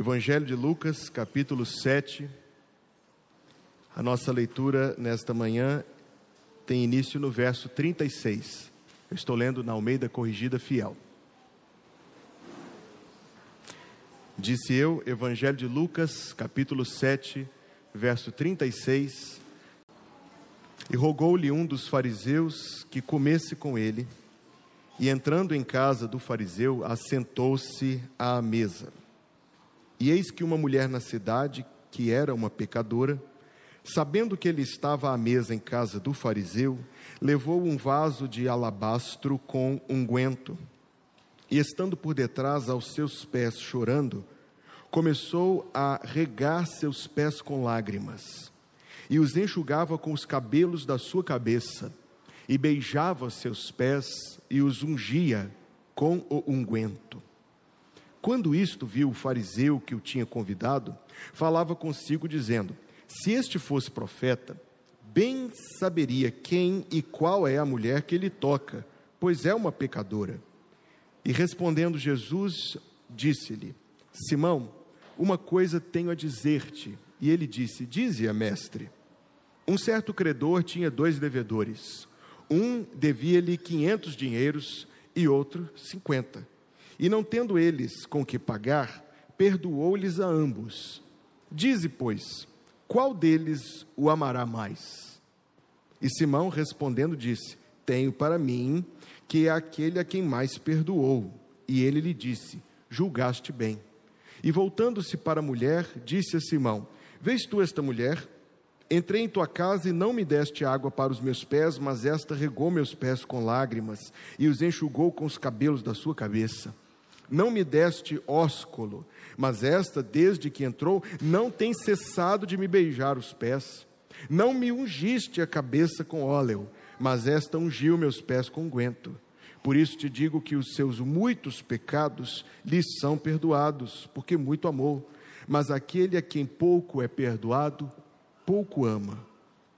Evangelho de Lucas, capítulo 7. A nossa leitura nesta manhã tem início no verso 36. Eu estou lendo na Almeida Corrigida Fiel. Disse eu, Evangelho de Lucas, capítulo 7, verso 36. E rogou-lhe um dos fariseus que comesse com ele. E entrando em casa do fariseu, assentou-se à mesa. E eis que uma mulher na cidade, que era uma pecadora, sabendo que ele estava à mesa em casa do fariseu, levou um vaso de alabastro com unguento. E estando por detrás aos seus pés chorando, começou a regar seus pés com lágrimas, e os enxugava com os cabelos da sua cabeça, e beijava seus pés e os ungia com o unguento. Quando isto viu o fariseu que o tinha convidado, falava consigo, dizendo: Se este fosse profeta, bem saberia quem e qual é a mulher que ele toca, pois é uma pecadora. E respondendo Jesus, disse-lhe: Simão, uma coisa tenho a dizer-te. E ele disse: Dize-a, mestre. Um certo credor tinha dois devedores. Um devia-lhe quinhentos dinheiros e outro cinquenta. E não tendo eles com que pagar, perdoou-lhes a ambos. Dize, pois, qual deles o amará mais? E Simão respondendo disse: Tenho para mim que é aquele a quem mais perdoou. E ele lhe disse: Julgaste bem. E voltando-se para a mulher, disse a Simão: Vês tu esta mulher? Entrei em tua casa e não me deste água para os meus pés, mas esta regou meus pés com lágrimas e os enxugou com os cabelos da sua cabeça. Não me deste ósculo, mas esta, desde que entrou, não tem cessado de me beijar os pés. Não me ungiste a cabeça com óleo, mas esta ungiu meus pés com guento. Por isso te digo que os seus muitos pecados lhe são perdoados, porque muito amou. Mas aquele a quem pouco é perdoado, pouco ama.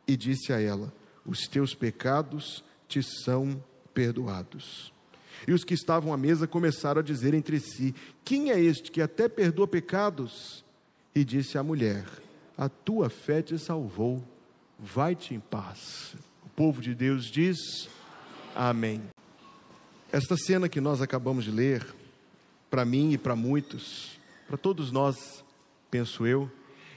E disse a ela: Os teus pecados te são perdoados. E os que estavam à mesa começaram a dizer entre si: Quem é este que até perdoa pecados? E disse a mulher: A tua fé te salvou, vai-te em paz. O povo de Deus diz: Amém. Esta cena que nós acabamos de ler, para mim e para muitos, para todos nós, penso eu,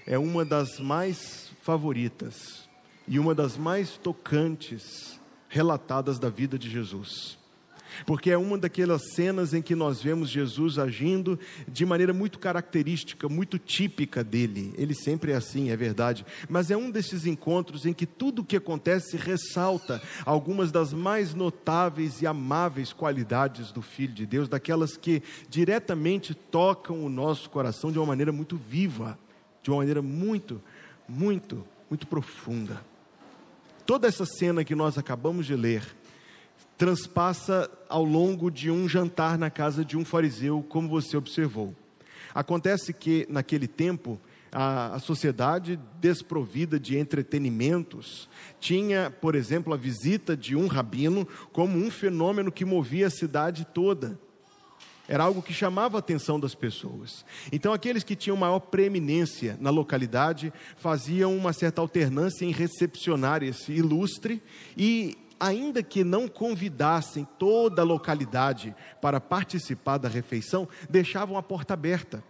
é uma das mais favoritas e uma das mais tocantes relatadas da vida de Jesus porque é uma daquelas cenas em que nós vemos Jesus agindo de maneira muito característica, muito típica dele. Ele sempre é assim, é verdade, mas é um desses encontros em que tudo o que acontece ressalta algumas das mais notáveis e amáveis qualidades do Filho de Deus, daquelas que diretamente tocam o nosso coração de uma maneira muito viva, de uma maneira muito, muito, muito profunda. Toda essa cena que nós acabamos de ler, transpassa ao longo de um jantar na casa de um fariseu, como você observou. Acontece que, naquele tempo, a, a, sociedade desprovida de entretenimentos tinha, por exemplo, a visita de um rabino como um fenômeno que movia a cidade toda. Era algo que chamava a atenção das pessoas. Então, aqueles que tinham maior preeminência na localidade faziam uma certa alternância em recepcionar esse ilustre e ainda que não convidassem toda a localidade para participar da refeição, deixavam a porta aberta,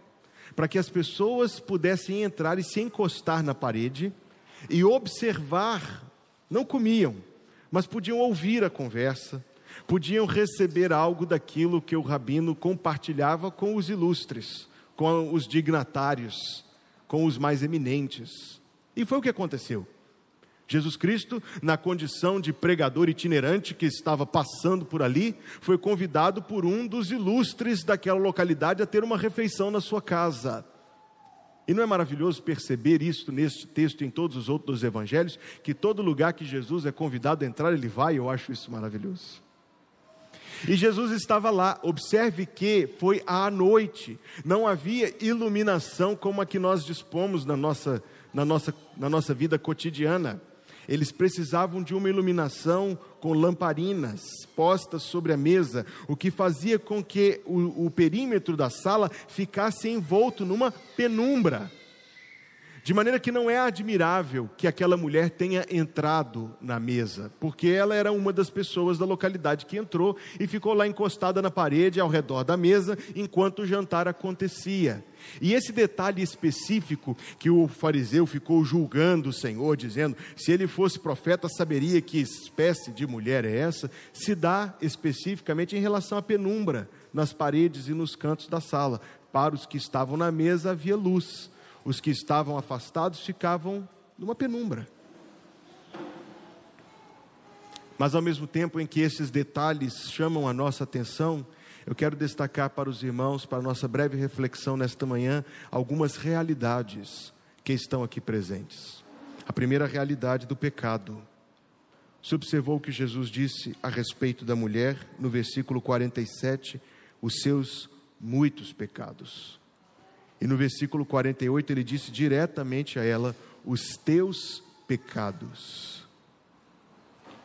para que as pessoas pudessem entrar e se encostar na parede e observar. Não comiam, mas podiam ouvir a conversa, podiam receber algo daquilo que o rabino compartilhava com os ilustres, com os dignatários, com os mais eminentes. E foi o que aconteceu. Jesus Cristo, na condição de pregador itinerante que estava passando por ali, foi convidado por um dos ilustres daquela localidade a ter uma refeição na sua casa. E não é maravilhoso perceber isso neste texto e em todos os outros evangelhos, que todo lugar que Jesus é convidado a entrar, ele vai, eu acho isso maravilhoso. E Jesus estava lá, observe que foi à noite, não havia iluminação como a que nós dispomos na nossa, na nossa, na nossa vida cotidiana Eles precisavam de uma iluminação com lamparinas postas sobre a mesa, o que fazia com que o, o perímetro da sala ficasse envolto numa penumbra. De maneira que não é admirável que aquela mulher tenha entrado na mesa, porque ela era uma das pessoas da localidade que entrou e ficou lá encostada na parede ao redor da mesa enquanto o jantar acontecia. E esse detalhe específico que o fariseu ficou julgando o Senhor, dizendo: se ele fosse profeta, saberia que espécie de mulher é essa, se dá especificamente em relação à penumbra nas paredes e nos cantos da sala. Para os que estavam na mesa havia luz os que estavam afastados ficavam numa penumbra. Mas ao mesmo tempo em que esses detalhes chamam a nossa atenção, eu quero destacar para os irmãos, para a nossa breve reflexão nesta manhã, algumas realidades que estão aqui presentes. A primeira realidade do pecado. Você observou o que Jesus disse a respeito da mulher no versículo 47, os seus muitos pecados. E no versículo 48 ele disse diretamente a ela: Os teus pecados.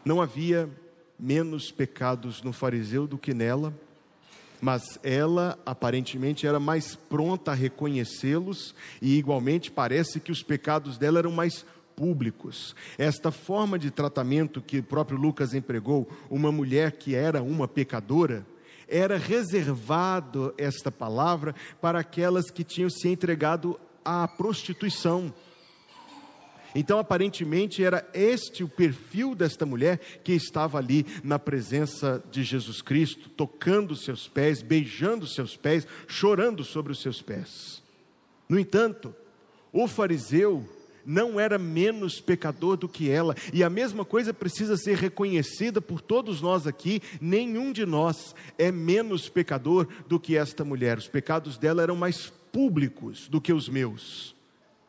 Não havia menos pecados no fariseu do que nela, mas ela aparentemente era mais pronta a reconhecê-los e igualmente parece que os pecados dela eram mais públicos. Esta forma de tratamento que o próprio Lucas empregou, uma mulher que era uma pecadora, era reservado esta palavra para aquelas que tinham se entregado à prostituição. Então, aparentemente, era este o perfil desta mulher que estava ali na presença de Jesus Cristo, tocando seus pés, beijando seus pés, chorando sobre os seus pés. No entanto, o fariseu não era menos pecador do que ela, e a mesma coisa precisa ser reconhecida por todos nós aqui: nenhum de nós é menos pecador do que esta mulher. Os pecados dela eram mais públicos do que os meus,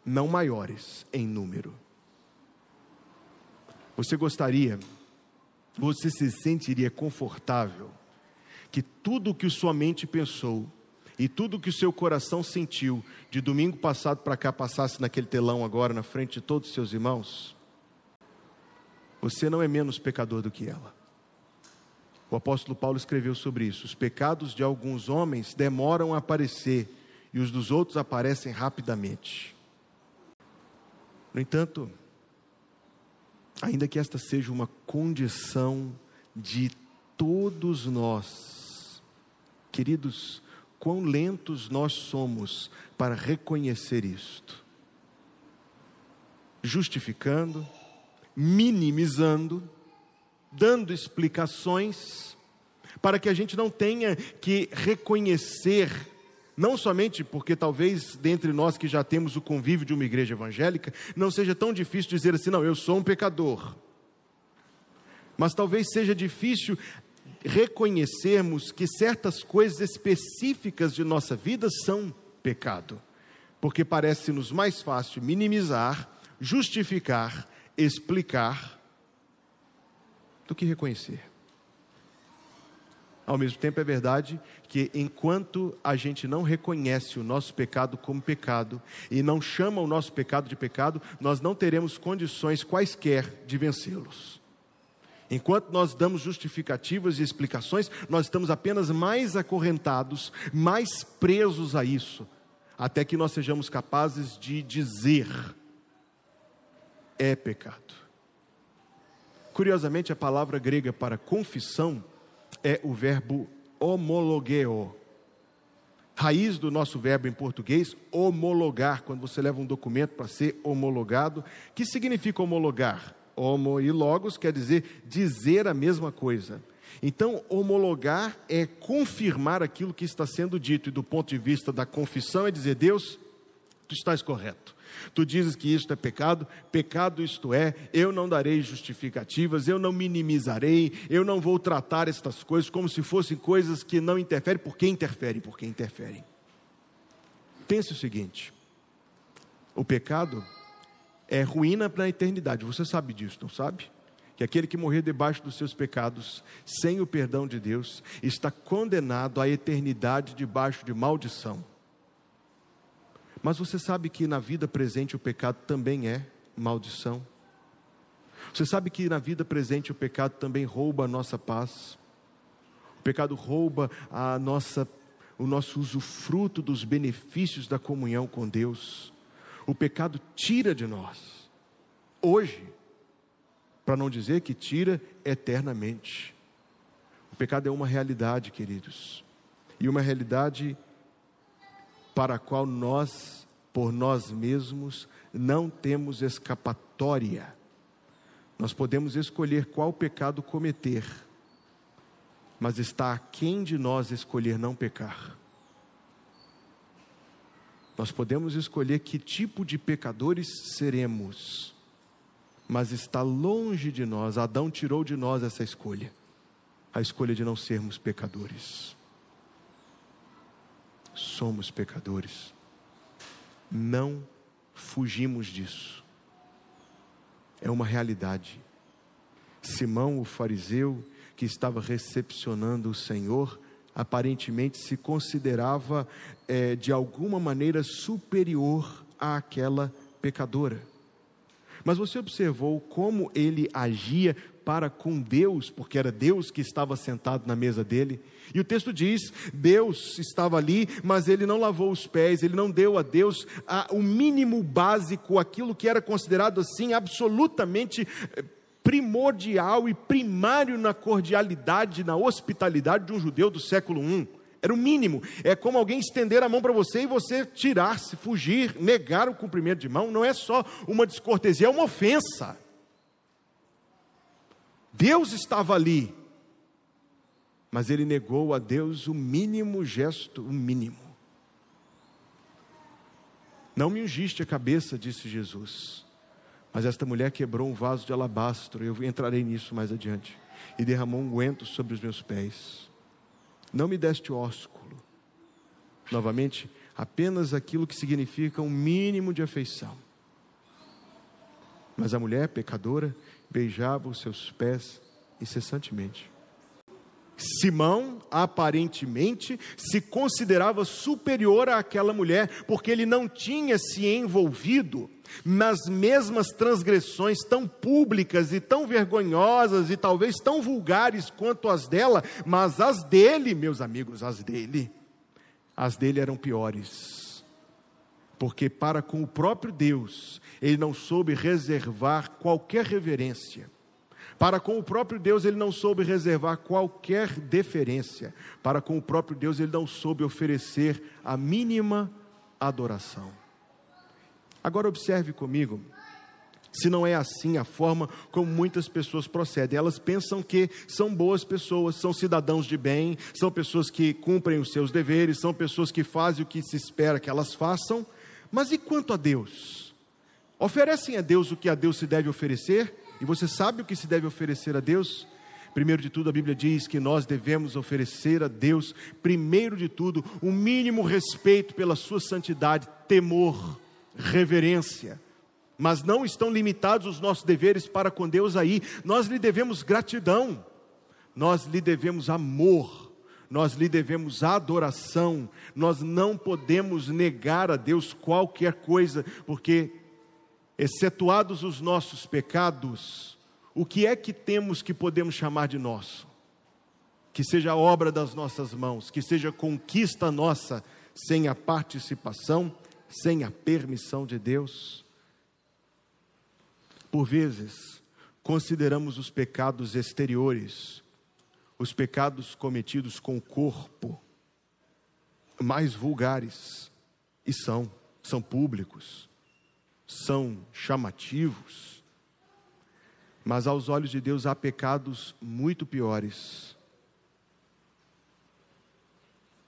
não maiores em número. Você gostaria, você se sentiria confortável que tudo o que sua mente pensou, e tudo que o seu coração sentiu de domingo passado para cá passasse naquele telão agora na frente de todos os seus irmãos, você não é menos pecador do que ela. O apóstolo Paulo escreveu sobre isso. Os pecados de alguns homens demoram a aparecer e os dos outros aparecem rapidamente. No entanto, ainda que esta seja uma condição de todos nós, queridos, quão lentos nós somos para reconhecer isto. Justificando, minimizando, dando explicações, para que a gente não tenha que reconhecer, não somente porque talvez dentre nós que já temos o convívio de uma igreja evangélica, não seja tão difícil dizer assim, não, eu sou um pecador. Mas talvez seja difícil reconhecermos que certas coisas específicas de nossa vida são pecado, porque parece-nos mais fácil minimizar, justificar, explicar, do que reconhecer. Ao mesmo tempo, é verdade que enquanto a gente não reconhece o nosso pecado como pecado e não chama o nosso pecado de pecado, nós não teremos condições quaisquer de vencê-los. Enquanto nós damos justificativas e explicações, nós estamos apenas mais acorrentados, mais presos a isso, até que nós sejamos capazes de dizer: é pecado. Curiosamente, a palavra grega para confissão é o verbo homologeo. Raiz do nosso verbo em português, homologar, quando você leva um documento para ser homologado. que significa homologar? Homo e logos quer dizer dizer a mesma coisa. Então, homologar é confirmar aquilo que está sendo dito, e do ponto de vista da confissão, é dizer: Deus, tu estás correto. Tu dizes que isto é pecado, pecado isto é, eu não darei justificativas, eu não minimizarei, eu não vou tratar estas coisas como se fossem coisas que não interferem, porque interferem, porque interferem. Pense o seguinte: o pecado é ruína para a eternidade. Você sabe disso, não sabe? Que aquele que morrer debaixo dos seus pecados, sem o perdão de Deus, está condenado à eternidade debaixo de maldição. Mas você sabe que na vida presente o pecado também é maldição. Você sabe que na vida presente o pecado também rouba a nossa paz. O pecado rouba a nossa o nosso usufruto dos benefícios da comunhão com Deus. O pecado tira de nós hoje, para não dizer que tira eternamente. O pecado é uma realidade, queridos, e uma realidade para a qual nós, por nós mesmos, não temos escapatória. Nós podemos escolher qual pecado cometer, mas está a quem de nós escolher não pecar. Nós podemos escolher que tipo de pecadores seremos, mas está longe de nós, Adão tirou de nós essa escolha, a escolha de não sermos pecadores. Somos pecadores, não fugimos disso, é uma realidade. Simão, o fariseu, que estava recepcionando o Senhor, aparentemente se considerava é, de alguma maneira superior àquela pecadora. Mas você observou como ele agia para com Deus, porque era Deus que estava sentado na mesa dele. E o texto diz: Deus estava ali, mas ele não lavou os pés, ele não deu a Deus a, o mínimo básico, aquilo que era considerado assim absolutamente eh, primordial e primário na cordialidade, na hospitalidade de um judeu do século I. Era o mínimo. É como alguém estender a mão para você e você tirar-se, fugir, negar o cumprimento de mão. Não é só uma descortesia, é uma ofensa. Deus estava ali, mas ele negou a Deus o mínimo gesto, o mínimo. Não me ungiste a cabeça, disse Jesus. Mas esta mulher quebrou um vaso de alabastro, eu entrarei nisso mais adiante, e derramou um guento sobre os meus pés. Não me deste ósculo. Novamente, apenas aquilo que significa um mínimo de afeição. Mas a mulher, pecadora, beijava os seus pés incessantemente. Simão, aparentemente, se considerava superior àquela mulher, porque ele não tinha se envolvido nas mesmas transgressões tão públicas e tão vergonhosas e talvez tão vulgares quanto as dela, mas as dele, meus amigos, as dele, as dele eram piores. Porque para com o próprio Deus, ele não soube reservar qualquer reverência para com o próprio Deus, ele não soube reservar qualquer deferência. Para com o próprio Deus, ele não soube oferecer a mínima adoração. Agora, observe comigo. Se não é assim a forma como muitas pessoas procedem, elas pensam que são boas pessoas, são cidadãos de bem, são pessoas que cumprem os seus deveres, são pessoas que fazem o que se espera que elas façam, mas e quanto a Deus? Oferecem a Deus o que a Deus se deve oferecer? E você sabe o que se deve oferecer a Deus? Primeiro de tudo, a Bíblia diz que nós devemos oferecer a Deus, primeiro de tudo, o um mínimo respeito pela Sua santidade, temor, reverência. Mas não estão limitados os nossos deveres para com Deus aí. Nós lhe devemos gratidão, nós lhe devemos amor, nós lhe devemos adoração. Nós não podemos negar a Deus qualquer coisa, porque excetuados os nossos pecados, o que é que temos que podemos chamar de nosso? Que seja obra das nossas mãos, que seja conquista nossa, sem a participação, sem a permissão de Deus. Por vezes, consideramos os pecados exteriores, os pecados cometidos com o corpo, mais vulgares, e são, são públicos são chamativos, mas aos olhos de Deus há pecados muito piores.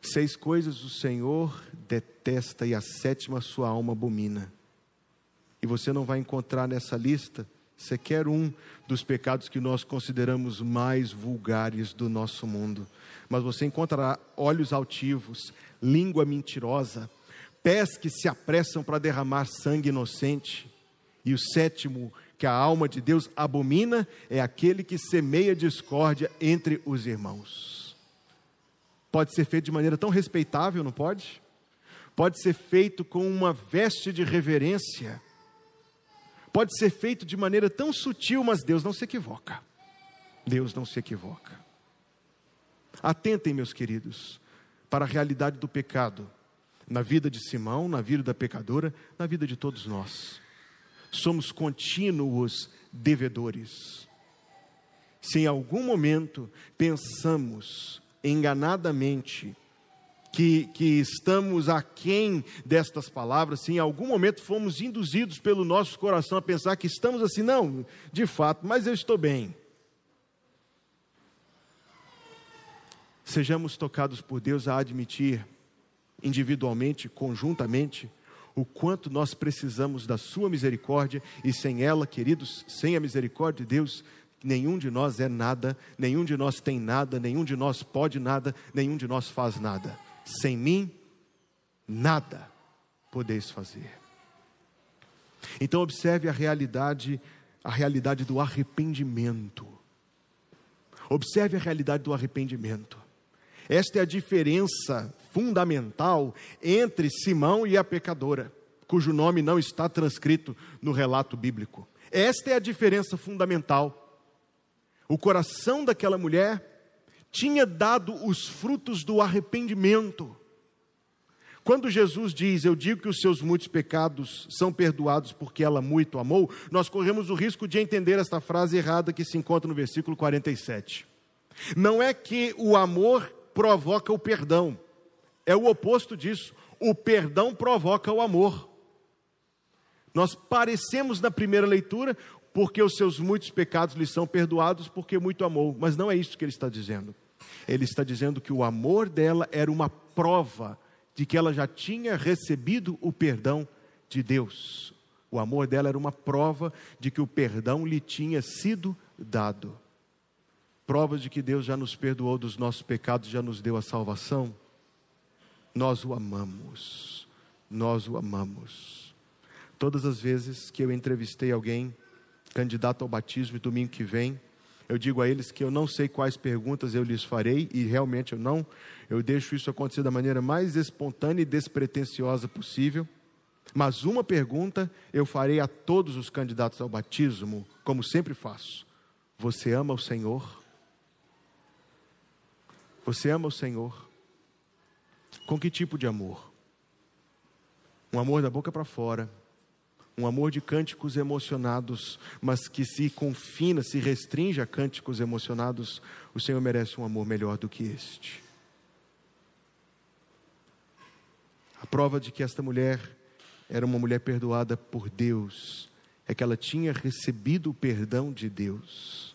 Seis coisas o Senhor detesta e a sétima sua alma abomina. E você não vai encontrar nessa lista sequer um dos pecados que nós consideramos mais vulgares do nosso mundo. Mas você encontrará olhos altivos, língua mentirosa, pés que se apressam para derramar sangue inocente. E o sétimo, que a alma de Deus abomina, é aquele que semeia discórdia entre os irmãos. Pode ser feito de maneira tão respeitável, não pode? Pode ser feito com uma veste de reverência. Pode ser feito de maneira tão sutil, mas Deus não se equivoca. Deus não se equivoca. Atentem, meus queridos, para a realidade do pecado na vida de Simão, na vida da pecadora, na vida de todos nós. Somos contínuos devedores. Se em algum momento pensamos enganadamente que, que estamos aquém destas palavras, se em algum momento fomos induzidos pelo nosso coração a pensar que estamos assim, não, de fato, mas eu estou bem. Sejamos tocados por Deus a admitir individualmente, conjuntamente, o quanto nós precisamos da Sua misericórdia e sem ela, queridos, sem a misericórdia de Deus, nenhum de nós é nada, nenhum de nós tem nada, nenhum de nós pode nada, nenhum de nós faz nada. Sem mim, nada podeis fazer. Então observe a realidade, a realidade do arrependimento. Observe a realidade do arrependimento. Esta é a diferença fundamental entre Simão e a pecadora, cujo nome não está transcrito no relato bíblico. Esta é a diferença fundamental. O coração daquela mulher tinha dado os frutos do arrependimento. Quando Jesus diz, Eu digo que os seus muitos pecados são perdoados porque ela muito amou, nós corremos o risco de entender esta frase errada que se encontra no versículo 47. Não é que o amor provoca o perdão. É o oposto disso. O perdão provoca o amor. Nós parecemos na primeira leitura, porque os seus muitos pecados lhe são perdoados, porque muito amou. Mas não é isso que ele está dizendo. Ele está dizendo que o amor dela era uma prova de que ela já tinha recebido o perdão de Deus. O amor dela era uma prova de que o perdão lhe tinha sido dado provas de que Deus já nos perdoou dos nossos pecados, já nos deu a salvação, nós o amamos. Nós o amamos. Todas as vezes que eu entrevistei alguém, candidato ao batismo, e domingo que vem, eu digo a eles que eu não sei quais perguntas eu lhes farei, e realmente eu não, eu deixo isso acontecer da maneira mais espontânea e despretensiosa possível. Mas uma pergunta eu farei a todos os candidatos ao batismo, como sempre faço: Você ama o Senhor? Você ama o Senhor? Com que tipo de amor? Um amor da boca para fora, um amor de cânticos emocionados, mas que se confina, se restringe a cânticos emocionados, o Senhor merece um amor melhor do que este. A prova de que esta mulher era uma mulher perdoada por Deus é que ela tinha recebido o perdão de Deus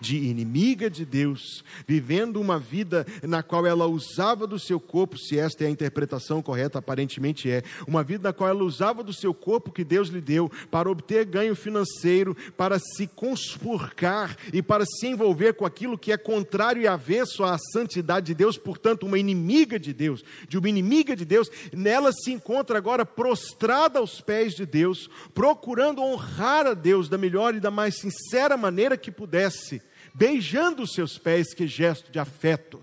de inimiga de Deus, vivendo uma vida na qual ela usava do seu corpo, se esta é a interpretação correta, aparentemente é, uma vida na qual ela usava do seu corpo que Deus lhe deu para obter ganho financeiro, para se conspurcar e para se envolver com aquilo que é contrário e avesso à santidade de Deus, portanto, uma inimiga de Deus, de uma inimiga de Deus, nela se encontra agora prostrada aos pés de Deus, procurando honrar a Deus da melhor e da mais sincera maneira que pudesse beijando os seus pés, que gesto de afeto,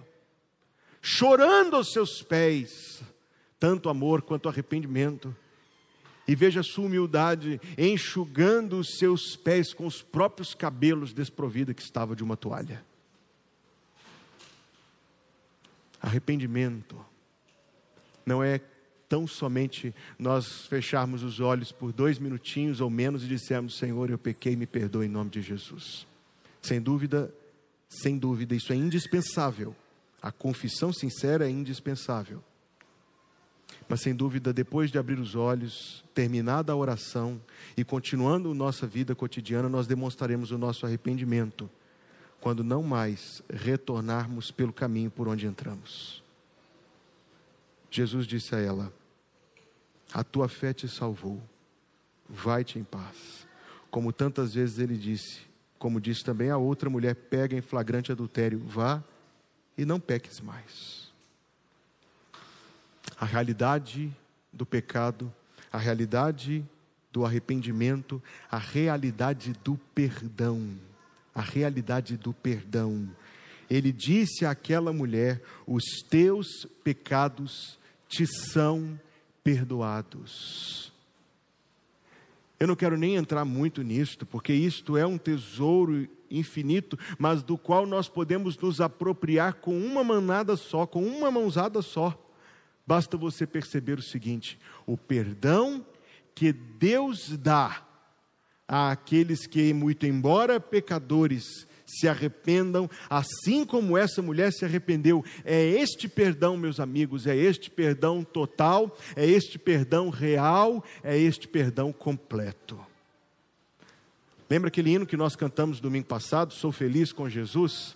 chorando aos seus pés, tanto amor quanto arrependimento. E veja sua humildade enxugando os seus pés com os próprios cabelos desprovida que estava de uma toalha. Arrependimento não é tão somente nós fecharmos os olhos por dois minutinhos ou menos e dissermos: Senhor, eu pequei, me perdoe em nome de Jesus. Sem dúvida, sem dúvida, isso é indispensável. A confissão sincera é indispensável. Mas sem dúvida, depois de abrir os olhos, terminada a oração e continuando nossa vida cotidiana, nós demonstraremos o nosso arrependimento, quando não mais retornarmos pelo caminho por onde entramos. Jesus disse a ela: A tua fé te salvou, vai-te em paz. Como tantas vezes ele disse: como disse também a outra mulher, pega em flagrante adultério, vá e não peques mais. A realidade do pecado, a realidade do arrependimento, a realidade do perdão, a realidade do perdão. Ele disse àquela mulher: os teus pecados te são perdoados. Eu não quero nem entrar muito nisto, porque isto é um tesouro infinito, mas do qual nós podemos nos apropriar com uma manada só, com uma mãozada só. Basta você perceber o seguinte: o perdão que Deus dá àqueles que, muito embora pecadores, se arrependam, assim como essa mulher se arrependeu. É este perdão, meus amigos, é este perdão total, é este perdão real, é este perdão completo. Lembra aquele hino que nós cantamos domingo passado, Sou Feliz com Jesus?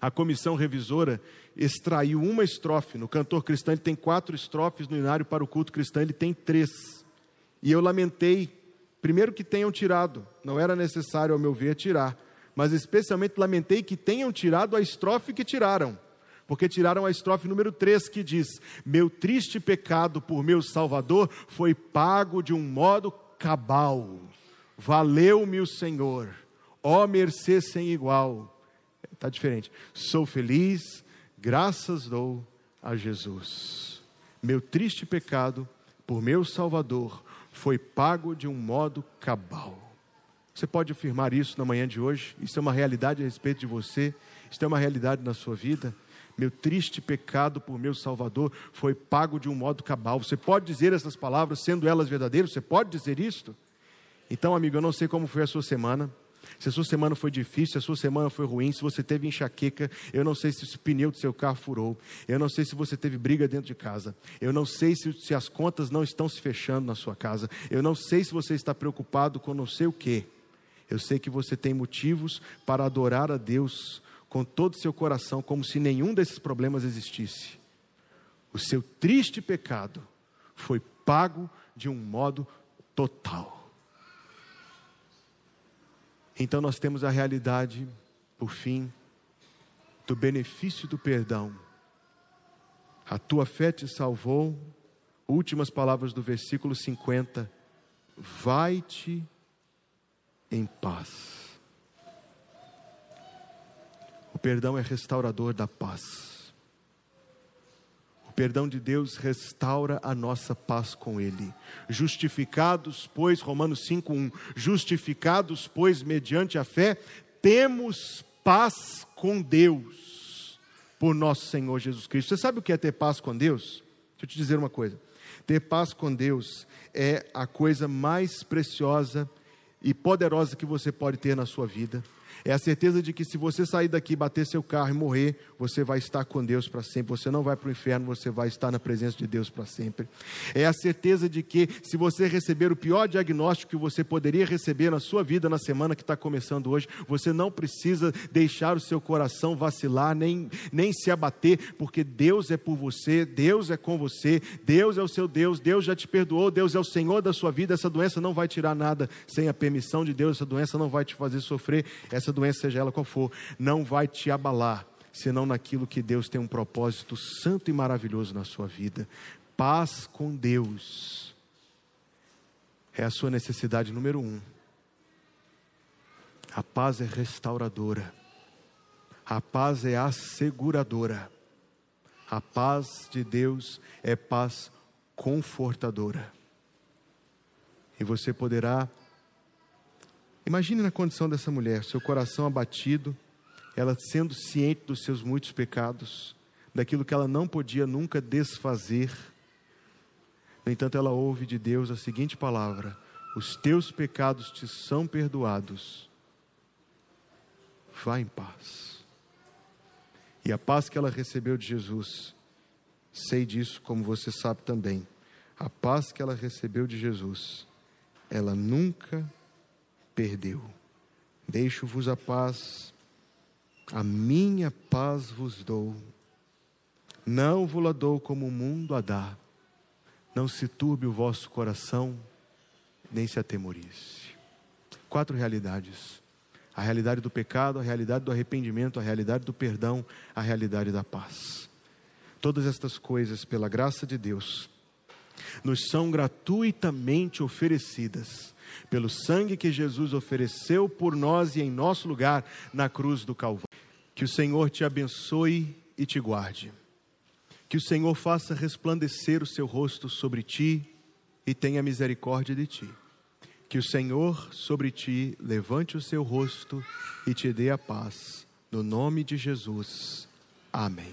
A comissão revisora extraiu uma estrofe. No cantor cristão ele tem quatro estrofes, no inário para o culto cristão ele tem três. E eu lamentei, primeiro que tenham tirado, não era necessário, ao meu ver, tirar mas especialmente lamentei que tenham tirado a estrofe que tiraram, porque tiraram a estrofe número 3 que diz: Meu triste pecado por meu Salvador foi pago de um modo cabal, valeu-me o Senhor, ó mercê sem igual. Está diferente. Sou feliz, graças dou a Jesus. Meu triste pecado por meu Salvador foi pago de um modo cabal. Você pode afirmar isso na manhã de hoje? Isso é uma realidade a respeito de você? Isso é uma realidade na sua vida? Meu triste pecado por meu Salvador foi pago de um modo cabal. Você pode dizer essas palavras sendo elas verdadeiras? Você pode dizer isto? Então, amigo, eu não sei como foi a sua semana. Se a sua semana foi difícil, se a sua semana foi ruim, se você teve enxaqueca, eu não sei se o pneu do seu carro furou, eu não sei se você teve briga dentro de casa, eu não sei se, se as contas não estão se fechando na sua casa, eu não sei se você está preocupado com não sei o que. Eu sei que você tem motivos para adorar a Deus com todo o seu coração, como se nenhum desses problemas existisse. O seu triste pecado foi pago de um modo total. Então nós temos a realidade, por fim, do benefício do perdão. A tua fé te salvou. Últimas palavras do versículo 50. Vai-te em paz. O perdão é restaurador da paz. O perdão de Deus restaura a nossa paz com Ele. Justificados, pois, Romanos 5,1: Justificados, pois, mediante a fé, temos paz com Deus, por nosso Senhor Jesus Cristo. Você sabe o que é ter paz com Deus? Deixa eu te dizer uma coisa. Ter paz com Deus é a coisa mais preciosa e poderosa que você pode ter na sua vida. É a certeza de que se você sair daqui, bater seu carro e morrer, você vai estar com Deus para sempre. Você não vai para o inferno, você vai estar na presença de Deus para sempre. É a certeza de que se você receber o pior diagnóstico que você poderia receber na sua vida na semana que está começando hoje, você não precisa deixar o seu coração vacilar, nem, nem se abater, porque Deus é por você, Deus é com você, Deus é o seu Deus, Deus já te perdoou, Deus é o Senhor da sua vida. Essa doença não vai tirar nada sem a permissão de Deus, essa doença não vai te fazer sofrer, essa doença, seja ela qual for, não vai te abalar, senão naquilo que Deus tem um propósito santo e maravilhoso na sua vida. Paz com Deus é a sua necessidade número um. A paz é restauradora, a paz é asseguradora, a paz de Deus é paz confortadora. E você poderá Imagine na condição dessa mulher, seu coração abatido, ela sendo ciente dos seus muitos pecados, daquilo que ela não podia nunca desfazer. No entanto, ela ouve de Deus a seguinte palavra: Os teus pecados te são perdoados. Vá em paz. E a paz que ela recebeu de Jesus, sei disso como você sabe também, a paz que ela recebeu de Jesus, ela nunca perdeu. Deixo-vos a paz, a minha paz vos dou. Não vos-la dou como o mundo a dá. Não se turbe o vosso coração, nem se atemorize. Quatro realidades: a realidade do pecado, a realidade do arrependimento, a realidade do perdão, a realidade da paz. Todas estas coisas, pela graça de Deus, nos são gratuitamente oferecidas pelo sangue que Jesus ofereceu por nós e em nosso lugar na cruz do Calvário. Que o Senhor te abençoe e te guarde. Que o Senhor faça resplandecer o seu rosto sobre ti e tenha misericórdia de ti. Que o Senhor sobre ti levante o seu rosto e te dê a paz. No nome de Jesus. Amém.